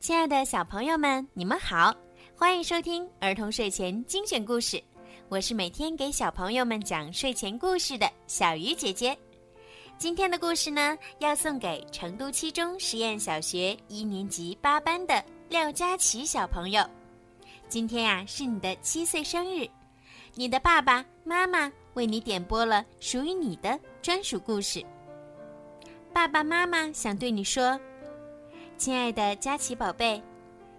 亲爱的小朋友们，你们好，欢迎收听儿童睡前精选故事。我是每天给小朋友们讲睡前故事的小鱼姐姐。今天的故事呢，要送给成都七中实验小学一年级八班的廖佳琪小朋友。今天呀，是你的七岁生日，你的爸爸妈妈为你点播了属于你的专属故事。爸爸妈妈想对你说。亲爱的佳琪宝贝，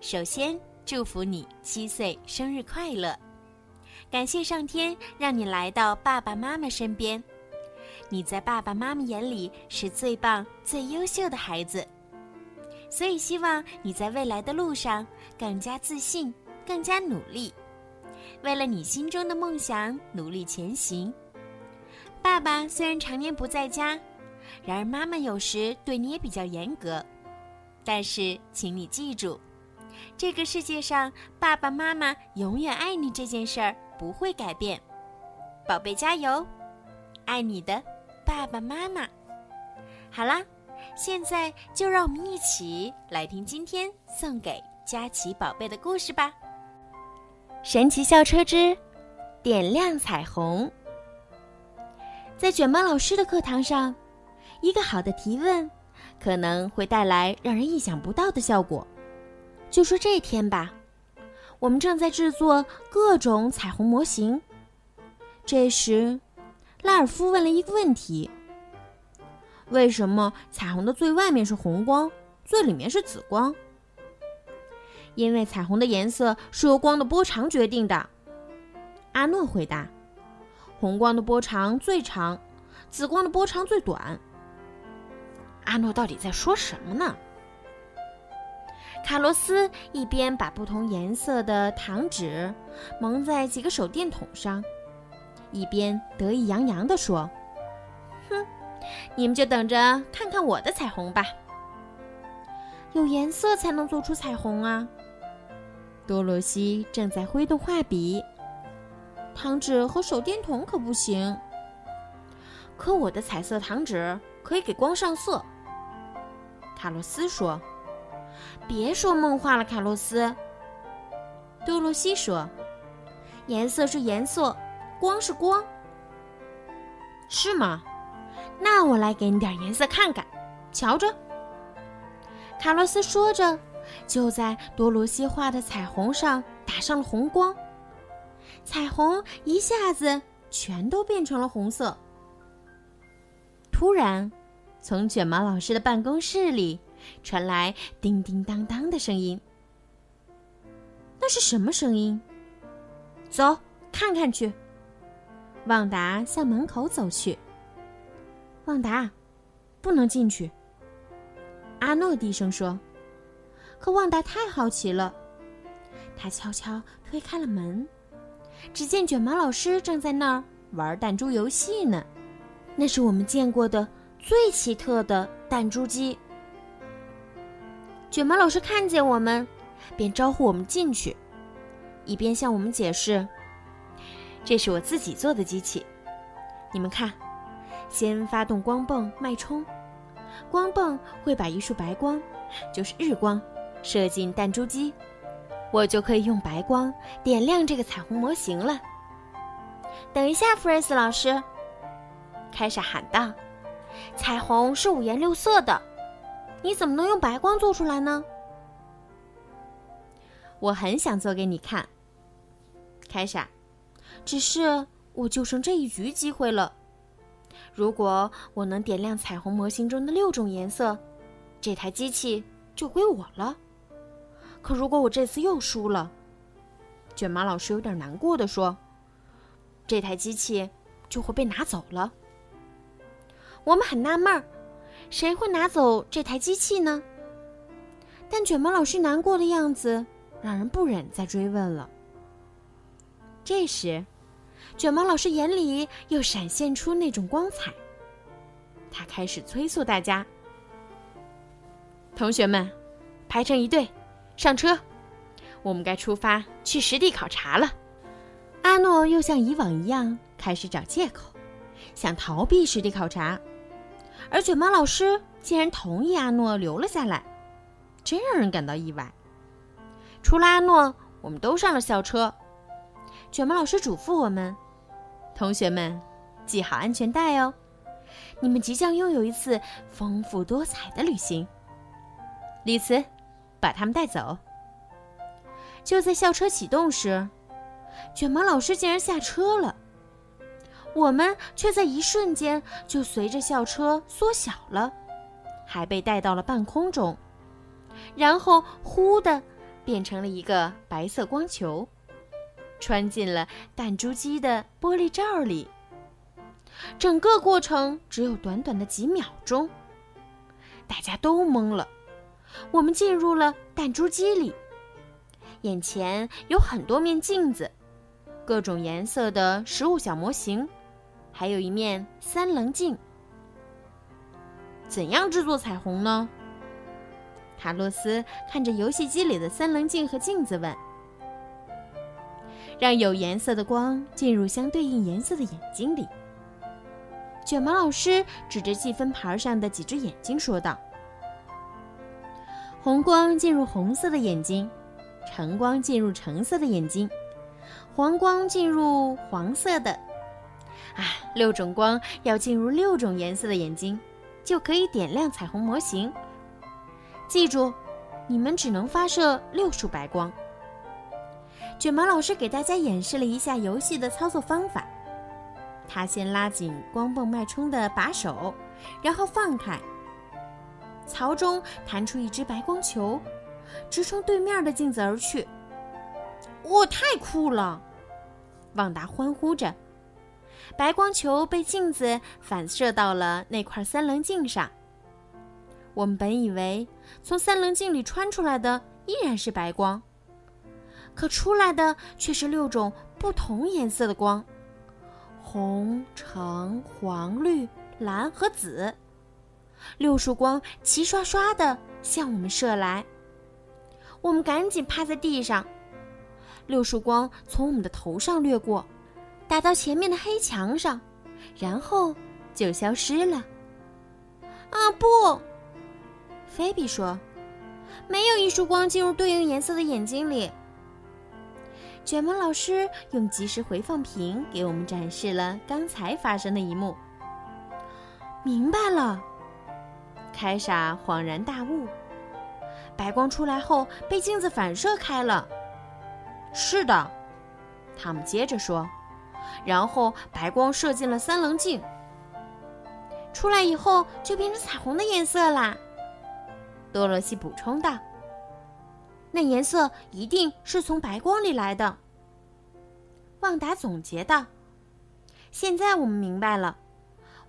首先祝福你七岁生日快乐！感谢上天让你来到爸爸妈妈身边，你在爸爸妈妈眼里是最棒、最优秀的孩子，所以希望你在未来的路上更加自信、更加努力，为了你心中的梦想努力前行。爸爸虽然常年不在家，然而妈妈有时对你也比较严格。但是，请你记住，这个世界上爸爸妈妈永远爱你这件事儿不会改变，宝贝加油！爱你的爸爸妈妈。好啦，现在就让我们一起来听今天送给佳琪宝贝的故事吧。神奇校车之点亮彩虹。在卷毛老师的课堂上，一个好的提问。可能会带来让人意想不到的效果。就说这天吧，我们正在制作各种彩虹模型。这时，拉尔夫问了一个问题：为什么彩虹的最外面是红光，最里面是紫光？因为彩虹的颜色是由光的波长决定的。阿诺回答：红光的波长最长，紫光的波长最短。阿诺到底在说什么呢？卡洛斯一边把不同颜色的糖纸蒙在几个手电筒上，一边得意洋洋地说：“哼，你们就等着看看我的彩虹吧！有颜色才能做出彩虹啊！”多罗西正在挥动画笔，糖纸和手电筒可不行。可我的彩色糖纸可以给光上色。卡洛斯说：“别说梦话了，卡洛斯。”多罗西说：“颜色是颜色，光是光，是吗？那我来给你点颜色看看，瞧着。”卡洛斯说着，就在多罗西画的彩虹上打上了红光，彩虹一下子全都变成了红色。突然。从卷毛老师的办公室里传来叮叮当当的声音。那是什么声音？走，看看去。旺达向门口走去。旺达，不能进去。阿诺低声说。可旺达太好奇了，他悄悄推开了门，只见卷毛老师正在那儿玩弹珠游戏呢。那是我们见过的。最奇特的弹珠机。卷毛老师看见我们，便招呼我们进去，一边向我们解释：“这是我自己做的机器。你们看，先发动光泵脉冲，光泵会把一束白光，就是日光，射进弹珠机，我就可以用白光点亮这个彩虹模型了。”等一下，弗瑞斯老师，凯莎喊道。彩虹是五颜六色的，你怎么能用白光做出来呢？我很想做给你看，凯莎，只是我就剩这一局机会了。如果我能点亮彩虹模型中的六种颜色，这台机器就归我了。可如果我这次又输了，卷毛老师有点难过的说：“这台机器就会被拿走了。”我们很纳闷儿，谁会拿走这台机器呢？但卷毛老师难过的样子让人不忍再追问了。这时，卷毛老师眼里又闪现出那种光彩，他开始催促大家：“同学们，排成一队，上车，我们该出发去实地考察了。”阿诺又像以往一样开始找借口，想逃避实地考察。而卷毛老师竟然同意阿诺留了下来，真让人感到意外。除了阿诺，我们都上了校车。卷毛老师嘱咐我们：“同学们，系好安全带哦，你们即将拥有一次丰富多彩的旅行。”李慈，把他们带走。就在校车启动时，卷毛老师竟然下车了。我们却在一瞬间就随着校车缩小了，还被带到了半空中，然后忽的变成了一个白色光球，穿进了弹珠机的玻璃罩里。整个过程只有短短的几秒钟，大家都懵了。我们进入了弹珠机里，眼前有很多面镜子，各种颜色的食物小模型。还有一面三棱镜。怎样制作彩虹呢？卡洛斯看着游戏机里的三棱镜和镜子问：“让有颜色的光进入相对应颜色的眼睛里。”卷毛老师指着计分牌上的几只眼睛说道：“红光进入红色的眼睛，橙光进入橙色的眼睛，黄光进入黄色的。”啊，六种光要进入六种颜色的眼睛，就可以点亮彩虹模型。记住，你们只能发射六束白光。卷毛老师给大家演示了一下游戏的操作方法。他先拉紧光泵脉冲的把手，然后放开，槽中弹出一只白光球，直冲对面的镜子而去。哇，太酷了！旺达欢呼着。白光球被镜子反射到了那块三棱镜上。我们本以为从三棱镜里穿出来的依然是白光，可出来的却是六种不同颜色的光：红、橙、黄、绿、蓝和紫。六束光齐刷刷的向我们射来，我们赶紧趴在地上。六束光从我们的头上掠过。打到前面的黑墙上，然后就消失了。啊不！菲比说：“没有一束光进入对应颜色的眼睛里。”卷毛老师用即时回放屏给我们展示了刚才发生的一幕。明白了，凯莎恍然大悟：白光出来后被镜子反射开了。是的，他们接着说。然后白光射进了三棱镜，出来以后就变成彩虹的颜色啦。多罗西补充道：“那颜色一定是从白光里来的。”旺达总结道：“现在我们明白了，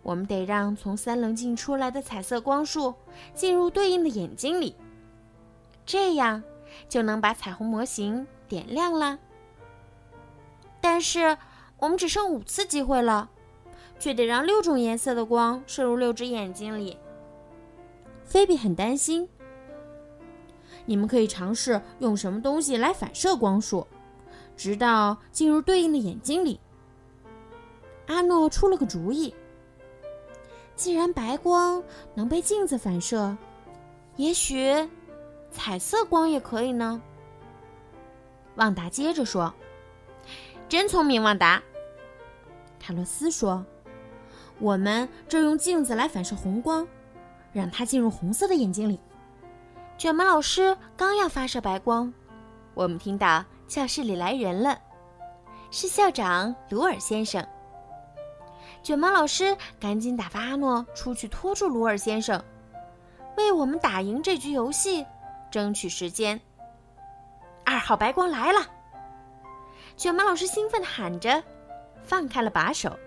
我们得让从三棱镜出来的彩色光束进入对应的眼睛里，这样就能把彩虹模型点亮啦。但是。”我们只剩五次机会了，却得让六种颜色的光射入六只眼睛里。菲比很担心。你们可以尝试用什么东西来反射光束，直到进入对应的眼睛里。阿诺出了个主意。既然白光能被镜子反射，也许彩色光也可以呢。旺达接着说。真聪明，旺达。卡洛斯说：“我们这用镜子来反射红光，让它进入红色的眼睛里。”卷毛老师刚要发射白光，我们听到教室里来人了，是校长鲁尔先生。卷毛老师赶紧打发阿诺出去拖住鲁尔先生，为我们打赢这局游戏争取时间。二号白光来了。卷毛老师兴奋地喊着，放开了把手。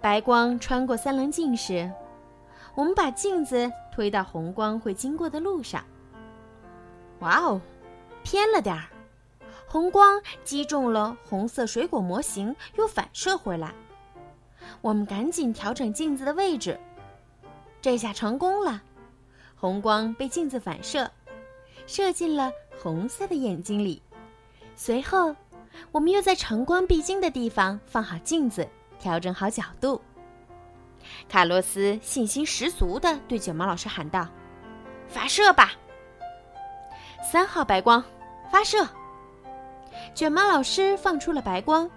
白光穿过三棱镜时，我们把镜子推到红光会经过的路上。哇哦，偏了点儿，红光击中了红色水果模型，又反射回来。我们赶紧调整镜子的位置，这下成功了。红光被镜子反射，射进了红色的眼睛里，随后。我们又在晨光必经的地方放好镜子，调整好角度。卡洛斯信心十足地对卷毛老师喊道：“发射吧！”三号白光，发射。卷毛老师放出了白光，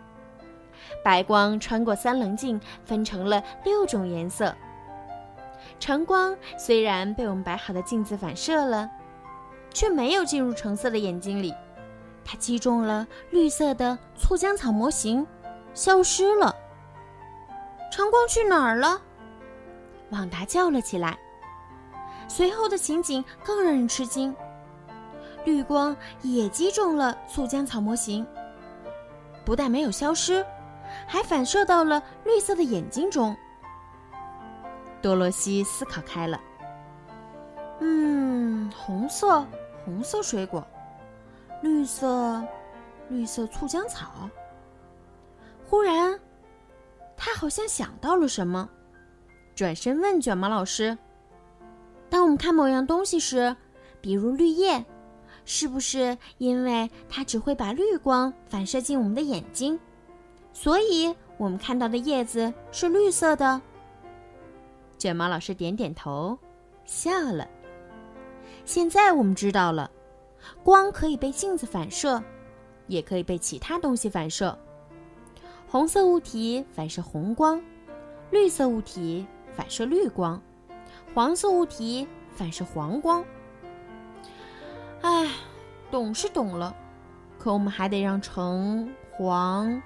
白光穿过三棱镜，分成了六种颜色。橙光虽然被我们摆好的镜子反射了，却没有进入橙色的眼睛里，它击中了绿色的醋浆草模型，消失了。橙光去哪儿了？旺达叫了起来。随后的情景更让人吃惊，绿光也击中了醋浆草模型，不但没有消失，还反射到了绿色的眼睛中。多罗西思考开了，嗯，红色，红色水果，绿色，绿色醋浆草。忽然，他好像想到了什么，转身问卷毛老师。当我们看某样东西时，比如绿叶，是不是因为它只会把绿光反射进我们的眼睛，所以我们看到的叶子是绿色的？卷毛老师点点头，笑了。现在我们知道了，光可以被镜子反射，也可以被其他东西反射。红色物体反射红光，绿色物体反射绿光。黄色物体反射黄光。哎，懂是懂了，可我们还得让橙、黄、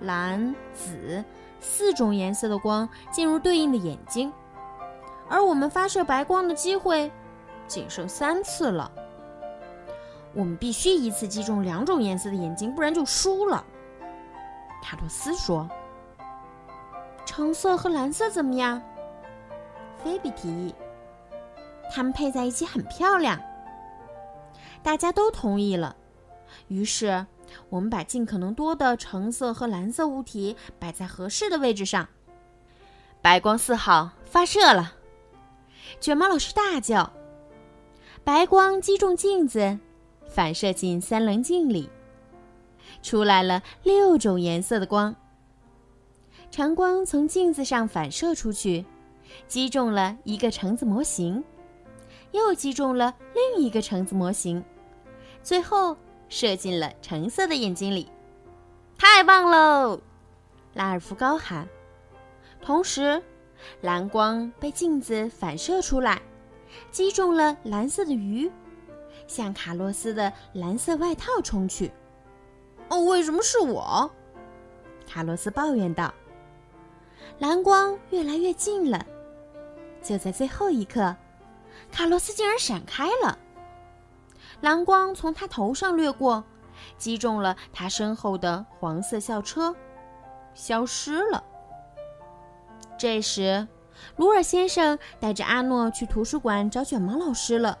蓝、紫四种颜色的光进入对应的眼睛，而我们发射白光的机会仅剩三次了。我们必须一次击中两种颜色的眼睛，不然就输了。卡洛斯说：“橙色和蓝色怎么样？”菲比提议，它们配在一起很漂亮。大家都同意了。于是，我们把尽可能多的橙色和蓝色物体摆在合适的位置上。白光四号发射了，卷毛老师大叫：“白光击中镜子，反射进三棱镜里，出来了六种颜色的光。长光从镜子上反射出去。”击中了一个橙子模型，又击中了另一个橙子模型，最后射进了橙色的眼睛里。太棒喽！拉尔夫高喊。同时，蓝光被镜子反射出来，击中了蓝色的鱼，向卡洛斯的蓝色外套冲去。哦，为什么是我？卡洛斯抱怨道。蓝光越来越近了。就在最后一刻，卡洛斯竟然闪开了。蓝光从他头上掠过，击中了他身后的黄色校车，消失了。这时，鲁尔先生带着阿诺去图书馆找卷毛老师了。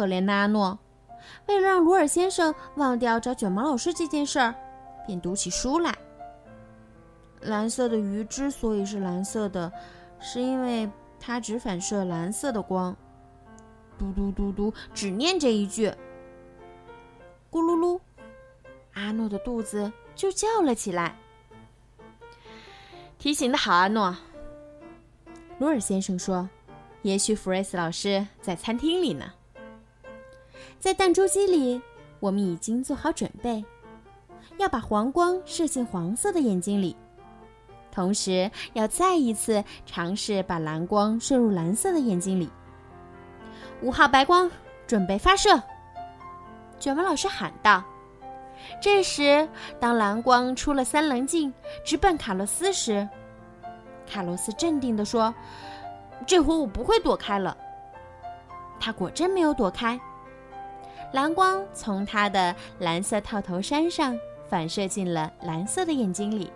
可怜的阿诺，为了让鲁尔先生忘掉找卷毛老师这件事儿，便读起书来。蓝色的鱼之所以是蓝色的。是因为它只反射蓝色的光，嘟嘟嘟嘟，只念这一句。咕噜噜，阿诺的肚子就叫了起来。提醒的好，阿诺。鲁尔先生说：“也许弗瑞斯老师在餐厅里呢。”在弹珠机里，我们已经做好准备，要把黄光射进黄色的眼睛里。同时，要再一次尝试把蓝光射入蓝色的眼睛里。五号白光准备发射，卷毛老师喊道。这时，当蓝光出了三棱镜，直奔卡洛斯时，卡洛斯镇定地说：“这回我不会躲开了。”他果真没有躲开，蓝光从他的蓝色套头衫上反射进了蓝色的眼睛里。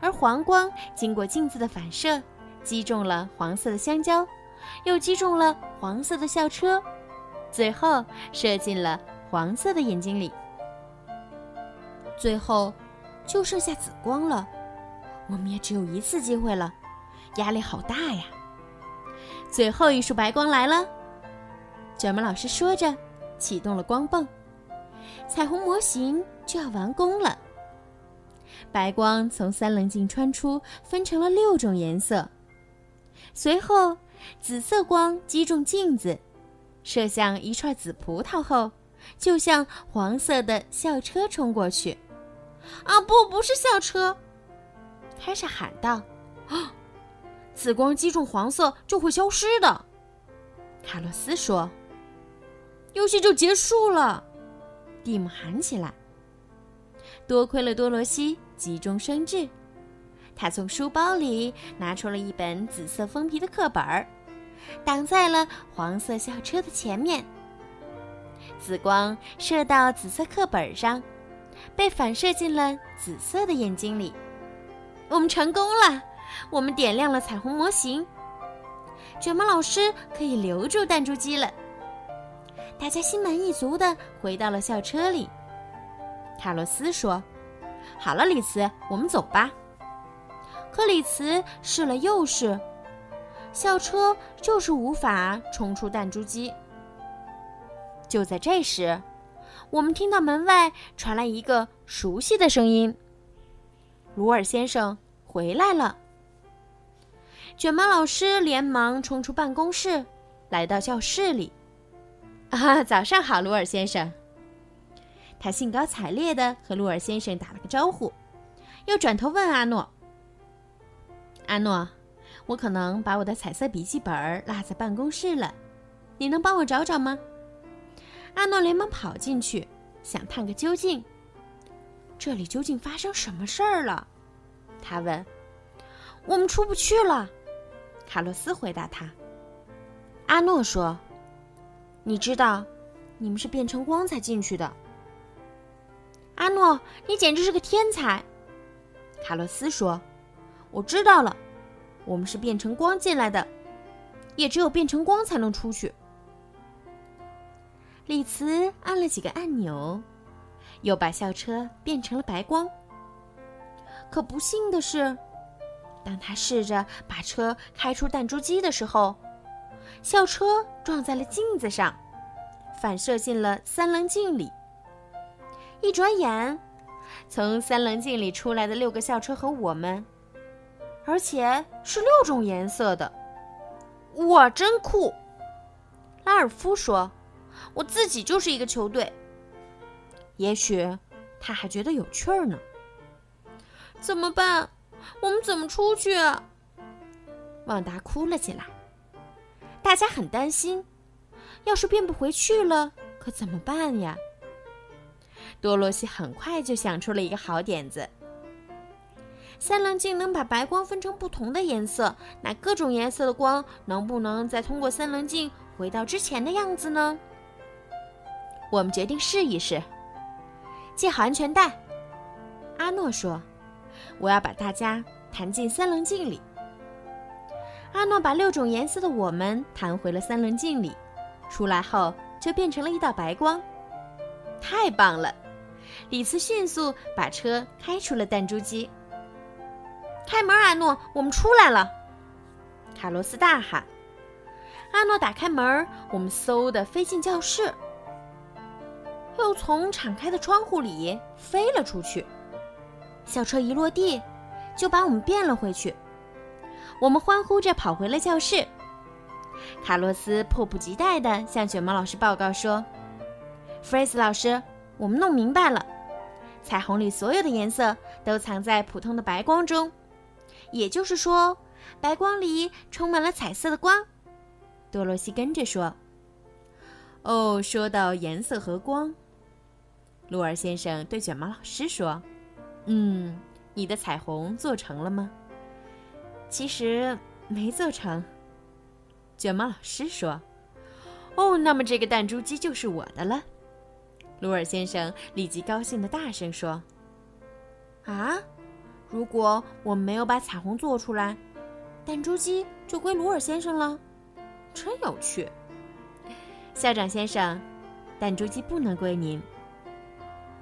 而黄光经过镜子的反射，击中了黄色的香蕉，又击中了黄色的校车，最后射进了黄色的眼睛里。最后，就剩下紫光了。我们也只有一次机会了，压力好大呀！最后一束白光来了，卷毛老师说着，启动了光泵，彩虹模型就要完工了。白光从三棱镜穿出，分成了六种颜色。随后，紫色光击中镜子，射向一串紫葡萄后，就向黄色的校车冲过去。啊，不，不是校车！凯莎喊道：“啊，紫光击中黄色就会消失的。”卡洛斯说：“游戏就结束了。”蒂姆喊起来。多亏了多罗西急中生智，他从书包里拿出了一本紫色封皮的课本。挡在了黄色校车的前面，紫光射到紫色课本上，被反射进了紫色的眼睛里。我们成功了，我们点亮了彩虹模型。卷毛老师可以留住弹珠机了。大家心满意足地回到了校车里。卡洛斯说：“好了，李茨，我们走吧。”可李茨试了又试。校车就是无法冲出弹珠机。就在这时，我们听到门外传来一个熟悉的声音：“鲁尔先生回来了。”卷毛老师连忙冲出办公室，来到教室里。“啊，早上好，鲁尔先生！”他兴高采烈地和鲁尔先生打了个招呼，又转头问阿诺：“阿诺。”我可能把我的彩色笔记本落在办公室了，你能帮我找找吗？阿诺连忙跑进去，想探个究竟。这里究竟发生什么事儿了？他问。我们出不去了，卡洛斯回答他。阿诺说：“你知道，你们是变成光才进去的。”阿诺，你简直是个天才，卡洛斯说：“我知道了。”我们是变成光进来的，也只有变成光才能出去。李茨按了几个按钮，又把校车变成了白光。可不幸的是，当他试着把车开出弹珠机的时候，校车撞在了镜子上，反射进了三棱镜里。一转眼，从三棱镜里出来的六个校车和我们。而且是六种颜色的，哇，真酷！拉尔夫说：“我自己就是一个球队。”也许他还觉得有趣儿呢。怎么办？我们怎么出去？啊旺达哭了起来。大家很担心，要是变不回去了，可怎么办呀？多罗西很快就想出了一个好点子。三棱镜能把白光分成不同的颜色，那各种颜色的光能不能再通过三棱镜回到之前的样子呢？我们决定试一试。系好安全带，阿诺说：“我要把大家弹进三棱镜里。”阿诺把六种颜色的我们弹回了三棱镜里，出来后就变成了一道白光。太棒了！李茨迅速把车开出了弹珠机。开门，阿诺，我们出来了！卡洛斯大喊。阿诺打开门，我们嗖的飞进教室，又从敞开的窗户里飞了出去。校车一落地，就把我们变了回去。我们欢呼着跑回了教室。卡洛斯迫不及待地向卷毛老师报告说：“弗瑞斯老师，我们弄明白了，彩虹里所有的颜色都藏在普通的白光中。”也就是说，白光里充满了彩色的光。多罗西跟着说：“哦，说到颜色和光，鲁尔先生对卷毛老师说：‘嗯，你的彩虹做成了吗？’其实没做成。”卷毛老师说：“哦，那么这个弹珠机就是我的了。”鲁尔先生立即高兴的大声说：“啊！”如果我们没有把彩虹做出来，弹珠机就归鲁尔先生了，真有趣。校长先生，弹珠机不能归您。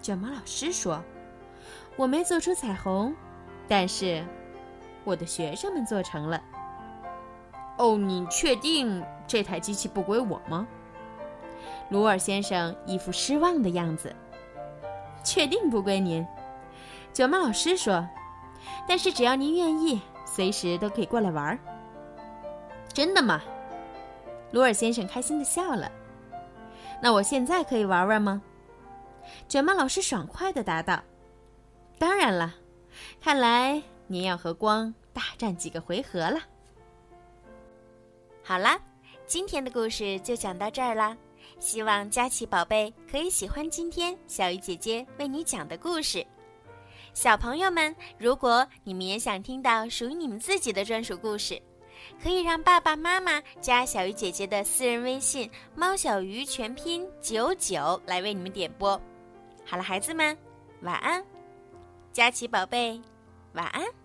卷毛老师说：“我没做出彩虹，但是我的学生们做成了。”哦，你确定这台机器不归我吗？鲁尔先生一副失望的样子。确定不归您？卷毛老师说。但是只要您愿意，随时都可以过来玩儿。真的吗？鲁尔先生开心的笑了。那我现在可以玩玩吗？卷毛老师爽快的答道：“当然了，看来您要和光大战几个回合了。”好啦，今天的故事就讲到这儿啦。希望佳琪宝贝可以喜欢今天小鱼姐姐为你讲的故事。小朋友们，如果你们也想听到属于你们自己的专属故事，可以让爸爸妈妈加小鱼姐姐的私人微信“猫小鱼”全拼九九来为你们点播。好了，孩子们，晚安。佳琪宝贝，晚安。